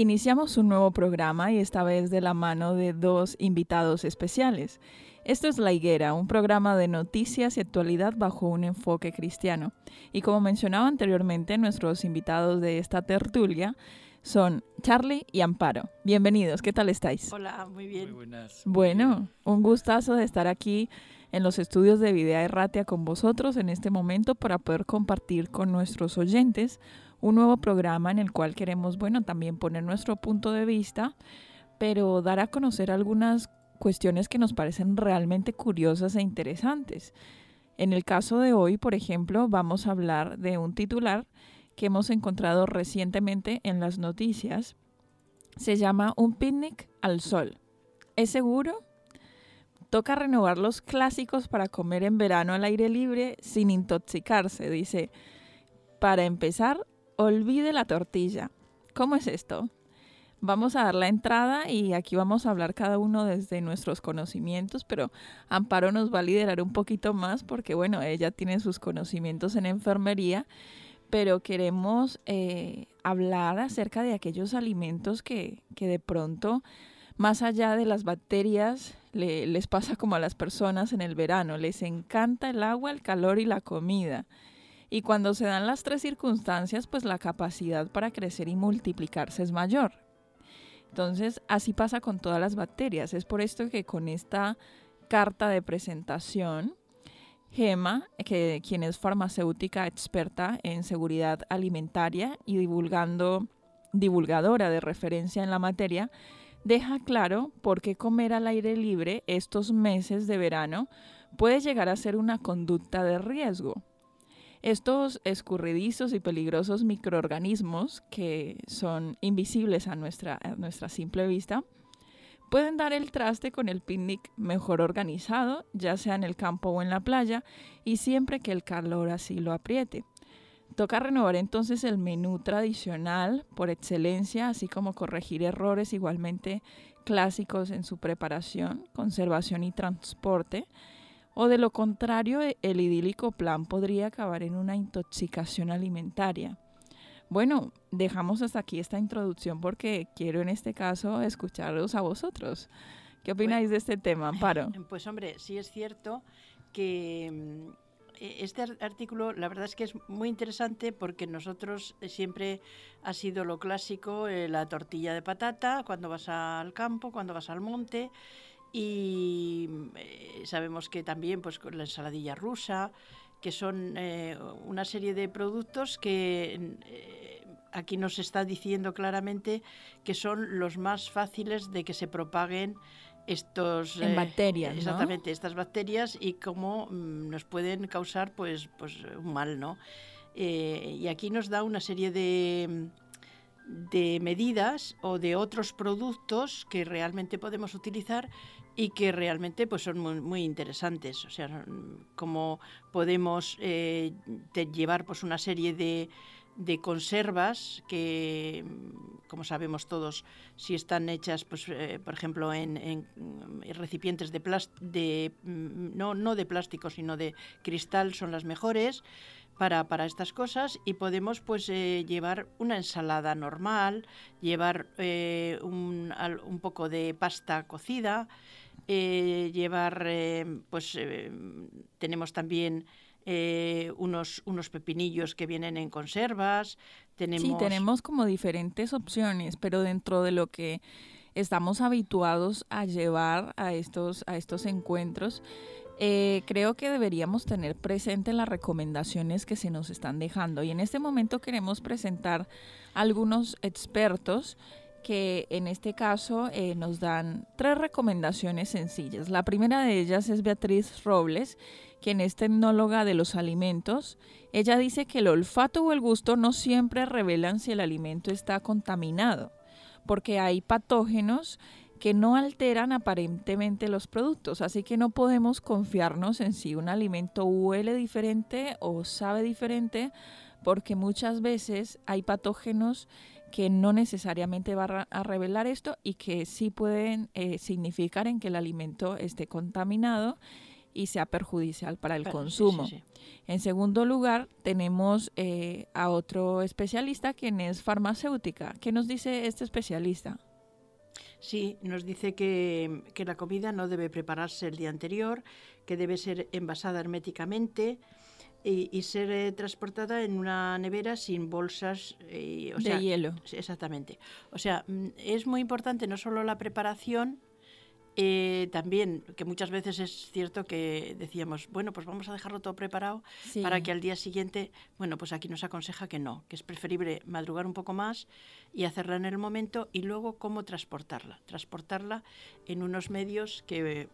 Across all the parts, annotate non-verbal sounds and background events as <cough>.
Iniciamos un nuevo programa y esta vez de la mano de dos invitados especiales. Esto es La Higuera, un programa de noticias y actualidad bajo un enfoque cristiano. Y como mencionaba anteriormente, nuestros invitados de esta tertulia son Charlie y Amparo. Bienvenidos, ¿qué tal estáis? Hola, muy bien. Muy buenas. Bueno, un gustazo de estar aquí en los estudios de Videa Erratia con vosotros en este momento para poder compartir con nuestros oyentes un nuevo programa en el cual queremos, bueno, también poner nuestro punto de vista, pero dar a conocer algunas cuestiones que nos parecen realmente curiosas e interesantes. En el caso de hoy, por ejemplo, vamos a hablar de un titular que hemos encontrado recientemente en las noticias. Se llama Un picnic al sol. ¿Es seguro? Toca renovar los clásicos para comer en verano al aire libre sin intoxicarse, dice. Para empezar, olvide la tortilla. ¿Cómo es esto? Vamos a dar la entrada y aquí vamos a hablar cada uno desde nuestros conocimientos, pero Amparo nos va a liderar un poquito más porque, bueno, ella tiene sus conocimientos en enfermería, pero queremos eh, hablar acerca de aquellos alimentos que, que de pronto, más allá de las bacterias, les pasa como a las personas en el verano, les encanta el agua, el calor y la comida. Y cuando se dan las tres circunstancias, pues la capacidad para crecer y multiplicarse es mayor. Entonces, así pasa con todas las bacterias. Es por esto que con esta carta de presentación, Gema, que, quien es farmacéutica experta en seguridad alimentaria y divulgando, divulgadora de referencia en la materia, deja claro por qué comer al aire libre estos meses de verano puede llegar a ser una conducta de riesgo. Estos escurridizos y peligrosos microorganismos que son invisibles a nuestra, nuestra simple vista, pueden dar el traste con el picnic mejor organizado, ya sea en el campo o en la playa, y siempre que el calor así lo apriete. Toca renovar entonces el menú tradicional por excelencia, así como corregir errores igualmente clásicos en su preparación, conservación y transporte, o de lo contrario, e, el idílico plan podría acabar en una intoxicación alimentaria. Bueno, dejamos hasta aquí esta introducción porque quiero en este caso escucharos a vosotros. ¿Qué opináis de este tema, Amparo? Pues hombre, sí es cierto que mm, este artículo la verdad es que es muy interesante porque nosotros eh, siempre ha sido lo clásico eh, la tortilla de patata cuando vas al campo, cuando vas al monte y eh, sabemos que también pues con la ensaladilla rusa, que son una serie de productos que aquí nos está diciendo claramente que son los más fáciles de que se propaguen estos en bacterias exactamente estas bacterias y cómo mm, nos pueden causar pues pues un mal no y aquí nos da una serie de de medidas o de otros productos que realmente podemos utilizar y que realmente pues son muy, interesantes. O sea, cómo podemos eh, llevar pues una serie de, de conservas que, como sabemos todos, si están hechas, pues, eh, por ejemplo, en, recipientes de, de mm, no, no de plástico, sino de cristal, son las mejores. Para, para, estas cosas y podemos pues eh, llevar una ensalada normal, llevar eh, un, un, poco de pasta cocida, llevar pues tenemos también eh, unos, unos pepinillos que vienen en conservas. Tenemos... Sí, tenemos como diferentes opciones, pero dentro de lo que estamos habituados a llevar a estos, a estos encuentros, eh, creo que deberíamos tener presente las recomendaciones que se nos están dejando. Y en este momento queremos presentar algunos expertos que en este caso eh, nos dan tres recomendaciones sencillas. La primera de ellas es Beatriz Robles quien es tecnóloga de los alimentos, ella dice que el olfato o el gusto no siempre revelan si el alimento está contaminado, porque hay patógenos que no alteran aparentemente los productos, así que no podemos confiarnos en si un alimento huele diferente o sabe diferente, porque muchas veces hay patógenos que no necesariamente van a revelar esto y que sí pueden eh, significar en que el alimento esté contaminado y sea perjudicial para el consumo. En segundo lugar, tenemos eh, a otro especialista, quien es farmacéutica. ¿Qué nos dice este especialista? Sí, nos dice que, la comida no debe prepararse el día anterior, que debe ser envasada herméticamente y, ser eh, transportada en una nevera sin bolsas eh, de hielo. Exactamente. O sea, mm, es muy importante no solo la preparación, eh, también, que muchas veces es cierto que decíamos, bueno, pues vamos a dejarlo todo preparado para que al día siguiente, bueno, pues aquí nos aconseja que no, que es preferible madrugar un poco más y hacerla en el momento y luego cómo transportarla. Transportarla en unos medios que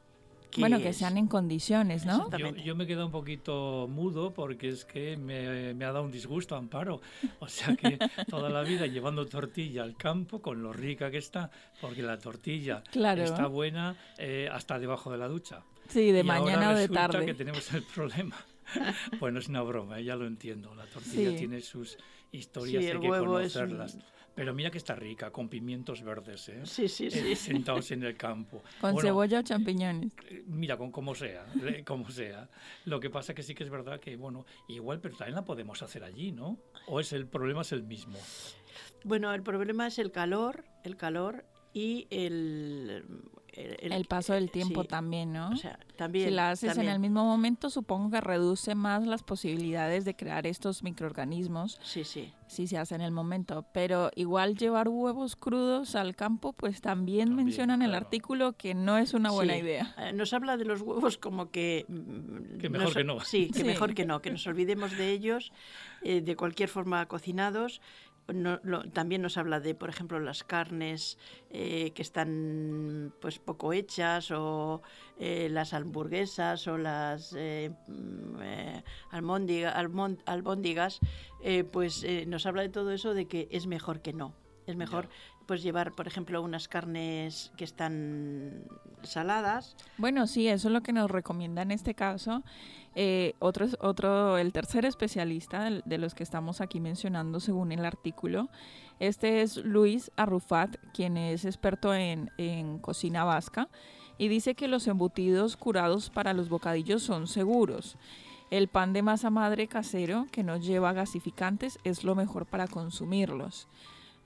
bueno, que sean en condiciones, ¿no? Yo, yo, me quedo un poquito mudo porque es que me, me, ha dado un disgusto Amparo. <laughs> O sea que toda la vida llevando tortilla al campo con lo rica que está, porque la tortilla está buena eh, hasta debajo de la ducha. Sí, de mañana o de tarde. que tenemos el problema. <laughs> bueno, es una broma, ya lo entiendo. La tortilla tiene sus historias, hay que conocerlas. Pero mira que está rica, con pimientos verdes, ¿eh? Sí, sí, sí. Eh, sentados en el campo. <laughs> Con cebolla o champiñones. Eh, mira, con como sea, como sea. Lo que pasa que sí que es verdad que, bueno, igual, pero también la podemos hacer allí, ¿no? ¿O es el problema es el mismo? Bueno, el problema es el calor, el calor y el, el, paso del tiempo también, ¿no? O sea, también. Si la haces en el mismo momento, supongo que reduce más las posibilidades de crear estos microorganismos. Sí, sí. Si se hace en el momento. Pero igual llevar huevos crudos al campo, pues también, menciona en el artículo que no es una buena idea. Eh, nos habla de los huevos como que. Mm, que mejor que no. Sí, que mejor que no, que nos olvidemos de ellos, eh, de cualquier forma cocinados también nos habla de, por ejemplo, las carnes eh, que están pues poco hechas o eh, las hamburguesas o las eh, mm, albóndigas, pues nos habla de todo eso de que es mejor que no. Es mejor pues llevar, por ejemplo, unas carnes que están saladas. Bueno, sí, eso es lo que nos recomienda en este caso. Eh, otro, otro, el tercer especialista de, los que estamos aquí mencionando según el artículo, este es Luis Arrufat, quien es experto en, en cocina vasca y dice que los embutidos curados para los bocadillos son seguros. El pan de masa madre casero, que no lleva gasificantes, es lo mejor para consumirlos.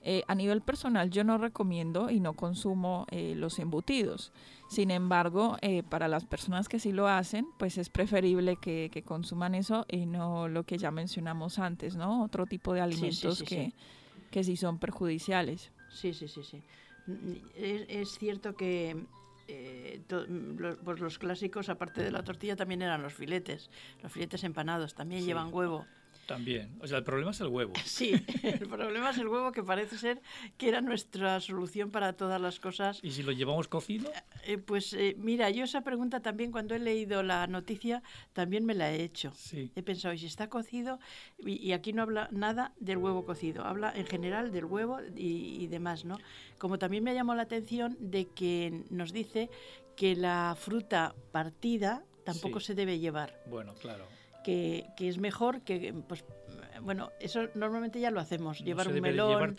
Eh, a nivel personal yo no recomiendo y no consumo eh, los embutidos. Sin embargo, eh, para las personas que sí lo hacen, pues es preferible que, consuman eso y no lo que ya mencionamos antes, ¿no? Otro tipo de alimentos que, sí. que sí son perjudiciales. Sí, sí, sí, sí. Es, cierto que los, pues los clásicos, aparte de la tortilla, también eran los filetes. Los filetes empanados también llevan huevo. También. O sea, el problema es el huevo. <laughs> Sí, el problema es el huevo que parece ser que era nuestra solución para todas las cosas. ¿Y si lo llevamos cocido? Eh, pues eh, mira, yo esa pregunta también cuando he leído la noticia también me la he hecho. Sí. He pensado, ¿y si está cocido? Y, aquí no habla nada del huevo cocido, habla en general del huevo y, demás, ¿no? Como también me llamó la atención de que nos dice que la fruta partida tampoco se debe llevar. Bueno, claro que, que es mejor que pues bueno, eso normalmente ya lo hacemos, llevar un melón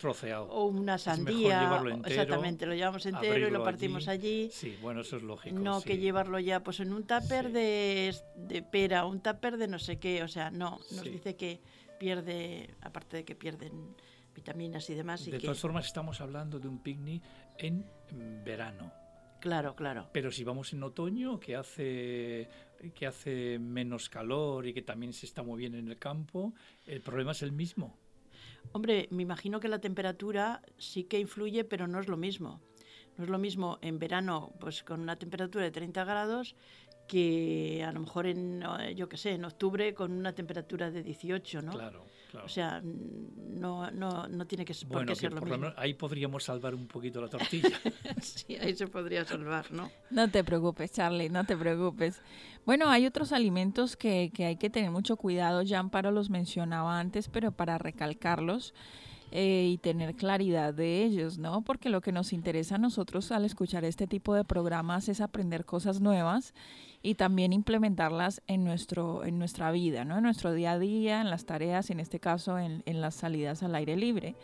o una sandía, exactamente, lo llevamos entero y lo partimos allí. Sí, bueno, eso es lógico. No que llevarlo ya pues en un tupper de, de, pera, un tupper de no sé qué, o sea, no, nos dice que pierde, aparte de que pierden vitaminas y demás. De todas formas, estamos hablando de un picnic en verano. Claro, claro. Pero si vamos en otoño, que hace que hace menos calor y que también se está muy bien en el campo, el problema es el mismo. Hombre, me imagino que la temperatura sí que influye, pero no es lo mismo. No es lo mismo en verano, pues con una temperatura de 30 grados, que a lo mejor en, yo qué sé, en octubre con una temperatura de 18, ¿no? Claro. O sea, no, no, no tiene que, por qué ser lo mismo. ahí podríamos salvar un poquito la tortilla. <laughs> sí, ahí se podría salvar, ¿no? No te preocupes, Charlie, no te preocupes. Bueno, hay otros alimentos que, que hay que tener mucho cuidado. Ya Amparo los mencionaba antes, pero para recalcarlos. Eh, y tener claridad de ellos, ¿no? Porque lo que nos interesa a nosotros al escuchar este tipo de programas es aprender cosas nuevas y también implementarlas en, nuestro, en nuestra vida, ¿no? En nuestro día a día, en las tareas, en este caso en, las salidas al aire libre.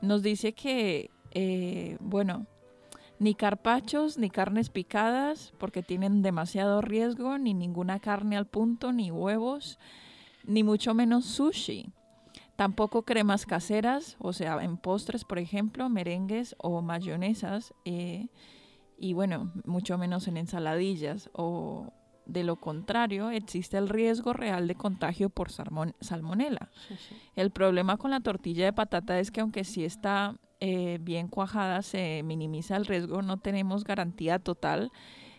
Nos dice que, eh, bueno, ni carpachos, ni carnes picadas, porque tienen demasiado riesgo, ni ninguna carne al punto, ni huevos, ni mucho menos sushi Tampoco cremas caseras, o sea, en postres, por ejemplo, merengues o mayonesas. Eh, y bueno, mucho menos en ensaladillas. O de lo contrario, existe el riesgo real de contagio por salmonela. El problema con la tortilla de patata es que aunque sí está eh, bien cuajada, se minimiza el riesgo, no tenemos garantía total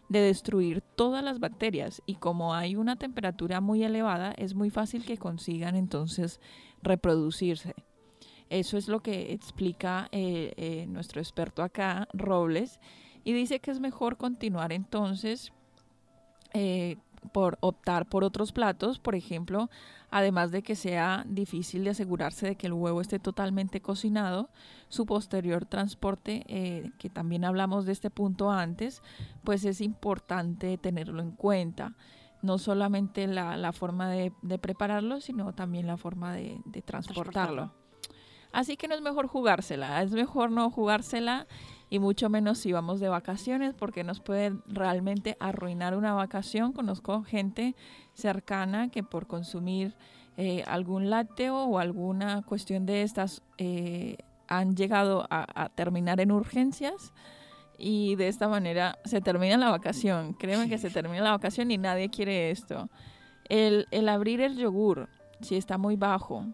de destruir todas las bacterias y como hay una temperatura muy elevada es muy fácil que consigan entonces reproducirse. Eso es lo que explica eh, eh, nuestro experto acá, Robles, y dice que es mejor continuar entonces eh, por optar por otros platos, por ejemplo, además de que sea difícil de asegurarse de que el huevo esté totalmente cocinado, su posterior transporte, que también hablamos de este punto antes, pues es importante tenerlo en cuenta no solamente la, forma de, prepararlo, sino también la forma de, transportarlo. Así que no es mejor jugársela, es mejor no jugársela y mucho menos si vamos de vacaciones porque nos puede realmente arruinar una vacación. Conozco gente cercana que por consumir eh, algún lácteo o alguna cuestión de estas eh, han llegado a terminar en urgencias y de esta manera se termina la vacación. Créeme que se termina la vacación y nadie quiere esto. El, el abrir el yogur, si está muy bajo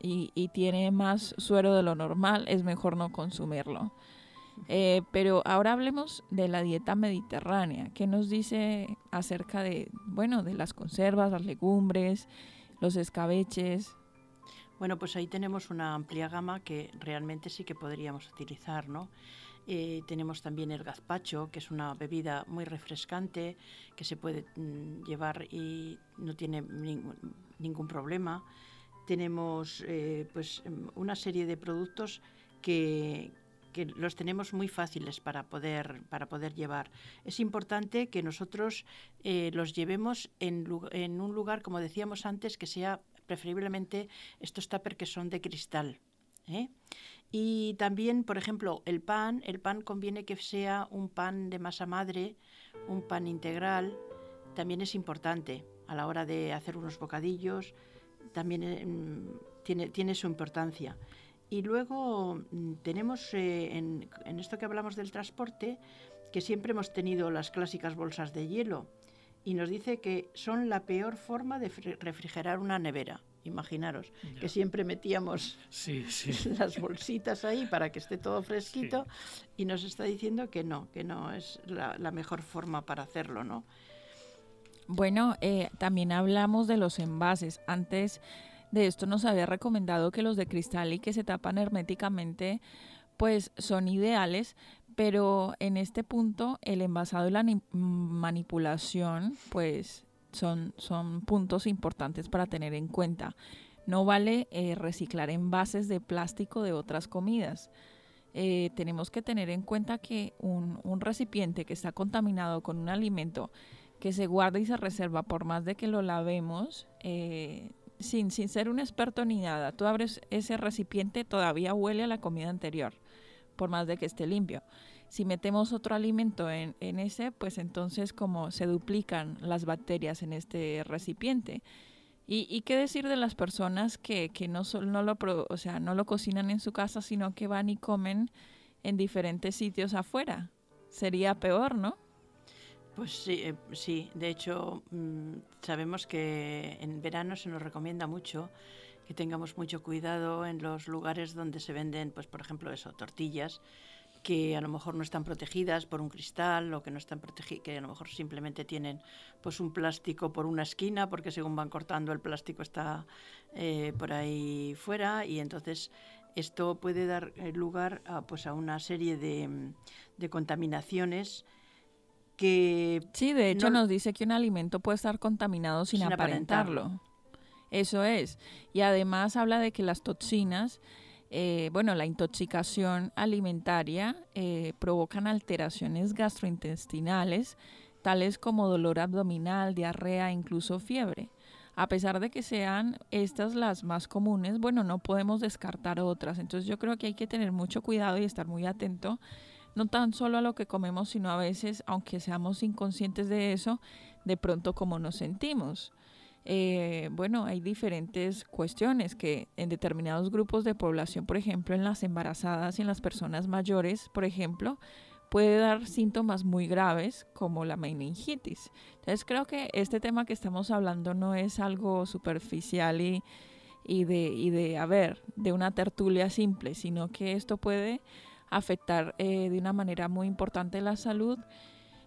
y, y, tiene más suero de lo normal, es mejor no consumirlo. Eh, pero ahora hablemos de la dieta mediterránea. ¿Qué nos dice acerca de, bueno, de las conservas, las legumbres, los escabeches? Bueno, pues ahí tenemos una amplia gama que realmente sí que podríamos utilizar, ¿no? Eh, tenemos también el gazpacho, que es una bebida muy refrescante que se puede mm, llevar y no tiene ningún problema. Tenemos eh, pues mm, una serie de productos que, los tenemos muy fáciles para poder, para poder llevar. Es importante que nosotros eh, los llevemos en, en, un lugar, como decíamos antes, que sea preferiblemente estos tuppers que son de cristal. Y también, por ejemplo, el pan, el pan conviene que sea un pan de masa madre, un pan integral, también es importante a la hora de hacer unos bocadillos, también eh, tiene, tiene, su importancia. Y luego mm, tenemos eh, en, en esto que hablamos del transporte, que siempre hemos tenido las clásicas bolsas de hielo y nos dice que son la peor forma de refrigerar una nevera imaginaros, que siempre metíamos <laughs> las bolsitas ahí para que esté todo fresquito y nos está diciendo que no, que no es la, mejor forma para hacerlo, ¿no? Bueno, eh, también hablamos de los envases. Antes de esto nos había recomendado que los de cristal y que se tapan herméticamente pues son ideales, pero en este punto el envasado y la manipulación pues son, son puntos importantes para tener en cuenta. No vale eh, reciclar envases de plástico de otras comidas. Eh, tenemos que tener en cuenta que un, recipiente que está contaminado con un alimento que se guarda y se reserva por más de que lo lavemos, eh, sin, sin ser un experto ni nada. Tú abres ese recipiente, todavía huele a la comida anterior, por más de que esté limpio. Si metemos otro alimento en, en ese, pues entonces como se duplican las bacterias en este recipiente. ¿Y, qué decir de las personas que, que no, no, lo, o sea, no lo cocinan en su casa, sino que van y comen en diferentes sitios afuera? Sería peor, ¿no? Pues sí, eh, sí. de hecho mm, sabemos que en verano se nos recomienda mucho que tengamos mucho cuidado en los lugares donde se venden, pues por ejemplo eso, tortillas que a lo mejor no están protegidas por un cristal o que no están que a lo mejor simplemente tienen pues un plástico por una esquina porque según van cortando el plástico está eh, por ahí fuera y entonces esto puede dar eh, lugar a, pues a una serie de, de contaminaciones que... Sí, de hecho nos dice que un alimento puede estar contaminado sin, aparentarlo. Eso es. Y además habla de que las toxinas eh, bueno, la intoxicación alimentaria eh, provocan alteraciones gastrointestinales, tales como dolor abdominal, diarrea, incluso fiebre. A pesar de que sean estas las más comunes, bueno, no podemos descartar otras. Entonces yo creo que hay que tener mucho cuidado y estar muy atento, no tan solo a lo que comemos, sino a veces, aunque seamos inconscientes de eso, de pronto como nos sentimos. Eh, bueno, hay diferentes cuestiones que en determinados grupos de población, por ejemplo, en las embarazadas y en las personas mayores, por ejemplo, puede dar síntomas muy graves como la meningitis. Entonces creo que este tema que estamos hablando no es algo superficial y, de, y de, a ver, de una tertulia simple, sino que esto puede afectar eh, de una manera muy importante la salud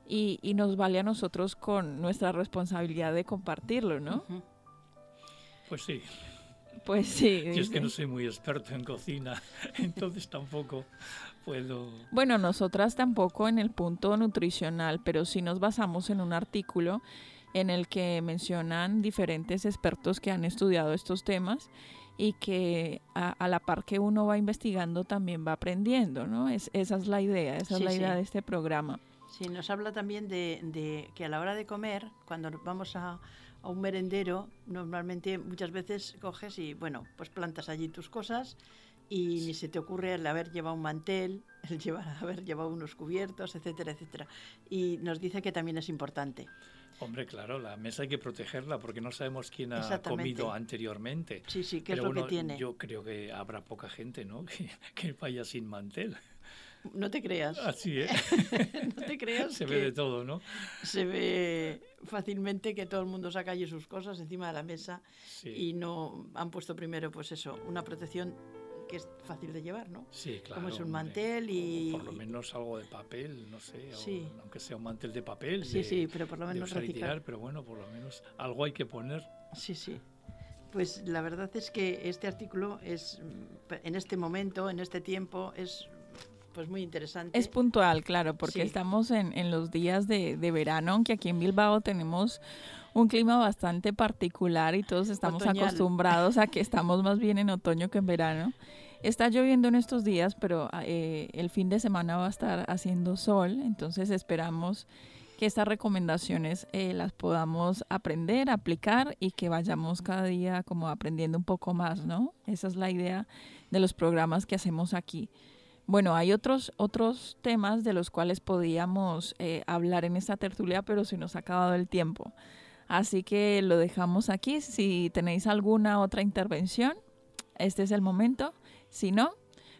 y, y, nos vale a nosotros con nuestra responsabilidad de compartirlo, ¿no? Pues sí. Pues sí. Yo es que no soy muy experto en cocina, <laughs> entonces tampoco puedo... Bueno, nosotras tampoco en el punto nutricional, pero sí nos basamos en un artículo en el que mencionan diferentes expertos que han estudiado estos temas y que a, la par que uno va investigando también va aprendiendo, ¿no? Es, esa es la idea, esa es la idea de este programa. Sí, nos habla también de, que a la hora de comer, cuando vamos a, un merendero, normalmente muchas veces coges y, bueno, pues plantas allí tus cosas y ni se te ocurre el haber llevado un mantel, el <laughs> llevar, haber llevado unos cubiertos, etcétera, etcétera. Y nos dice que también es importante. Hombre, claro, la mesa hay que protegerla porque no sabemos quién ha comido anteriormente. Sí, sí, qué es lo que tiene. Yo creo que habrá poca gente, ¿no? <laughs> Que, que vaya sin mantel. No te creas. Así es. <laughs> no te creas. Se ve de todo, ¿no? Se ve fácilmente que todo el mundo saca allí sus cosas encima de la mesa y no han puesto primero, pues eso, una protección que es fácil de llevar, ¿no? Sí, claro. Como es un mantel y... por lo menos algo de papel, no sé, aunque sea un mantel de papel. Sí, sí, pero por lo menos reciclar. pero bueno, por lo menos algo hay que poner. Sí, sí. Pues la verdad es que este artículo es, en este momento, en este tiempo, es pues muy interesante. Es puntual, claro, porque estamos en, en, los días de, de, verano, aunque aquí en Bilbao tenemos un clima bastante particular y todos estamos acostumbrados a que estamos más bien en otoño que en verano. Está lloviendo en estos días, pero eh, el fin de semana va a estar haciendo sol, entonces esperamos que estas recomendaciones eh, las podamos aprender, aplicar y que vayamos cada día como aprendiendo un poco más, ¿no? Esa es la idea de los programas que hacemos aquí. Bueno, hay otros, otros temas de los cuales podíamos eh, hablar en esta tertulia, pero se nos ha acabado el tiempo. Así que lo dejamos aquí. Si tenéis alguna otra intervención, este es el momento. Si no,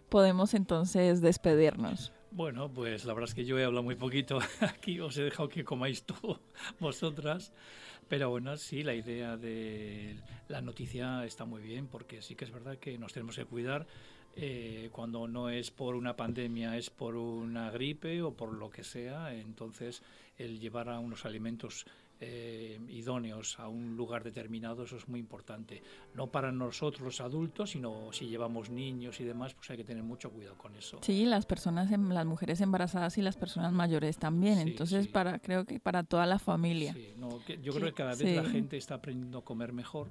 podemos entonces despedirnos. Bueno, pues la verdad es que yo he hablado muy poquito <laughs> aquí, os he dejado que comáis todo <laughs> vosotras, pero bueno, sí, la idea de la noticia está muy bien porque sí que es verdad que nos tenemos que cuidar eh, cuando no es por una pandemia, es por una gripe o por lo que sea, entonces el llevar a unos alimentos eh, idóneos a un lugar determinado, eso es muy importante. No para nosotros los adultos, sino si llevamos niños y demás, pues hay que tener mucho cuidado con eso. Sí, las personas, em, las mujeres embarazadas y las personas mayores también. Entonces, para creo que para toda la familia. yo creo que cada vez la gente está aprendiendo a comer mejor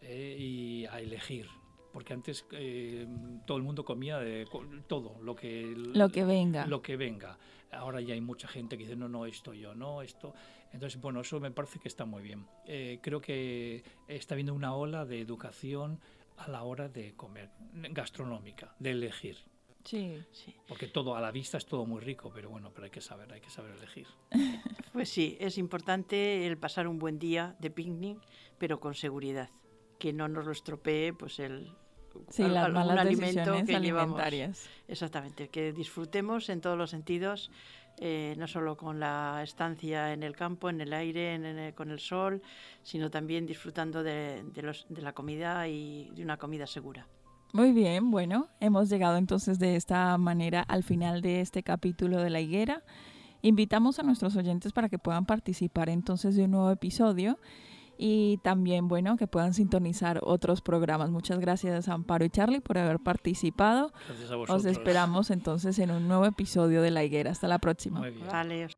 eh, y a elegir porque antes eh, todo el mundo comía de todo, lo que, lo que venga. Lo que venga. Ahora ya hay mucha gente que dice, no, no, esto yo, no, esto. Entonces, bueno, eso me parece que está muy bien. Eh, creo que está habiendo una ola de educación a la hora de comer, gastronómica, de elegir. Sí. sí. Porque todo a la vista es todo muy rico, pero bueno, pero hay que saber, hay que saber elegir. <laughs> Pues sí, es importante el pasar un buen día de picnic, pero con seguridad, que no nos lo estropee pues el sí, las malas alimento que alimentarias. Exactamente, que disfrutemos en todos los sentidos, eh, no solo con la estancia en el campo, en el aire, con el sol, sino también disfrutando de, de la comida y de una comida segura. Muy bien, bueno, hemos llegado entonces de esta manera al final de este capítulo de la higuera. Invitamos a nuestros oyentes para que puedan participar entonces de un nuevo episodio y también, bueno, que puedan sintonizar otros programas. Muchas gracias Amparo y Charlie por haber participado. Gracias a vosotros. Os esperamos entonces en un nuevo episodio de La Higuera. Hasta la próxima. Vale.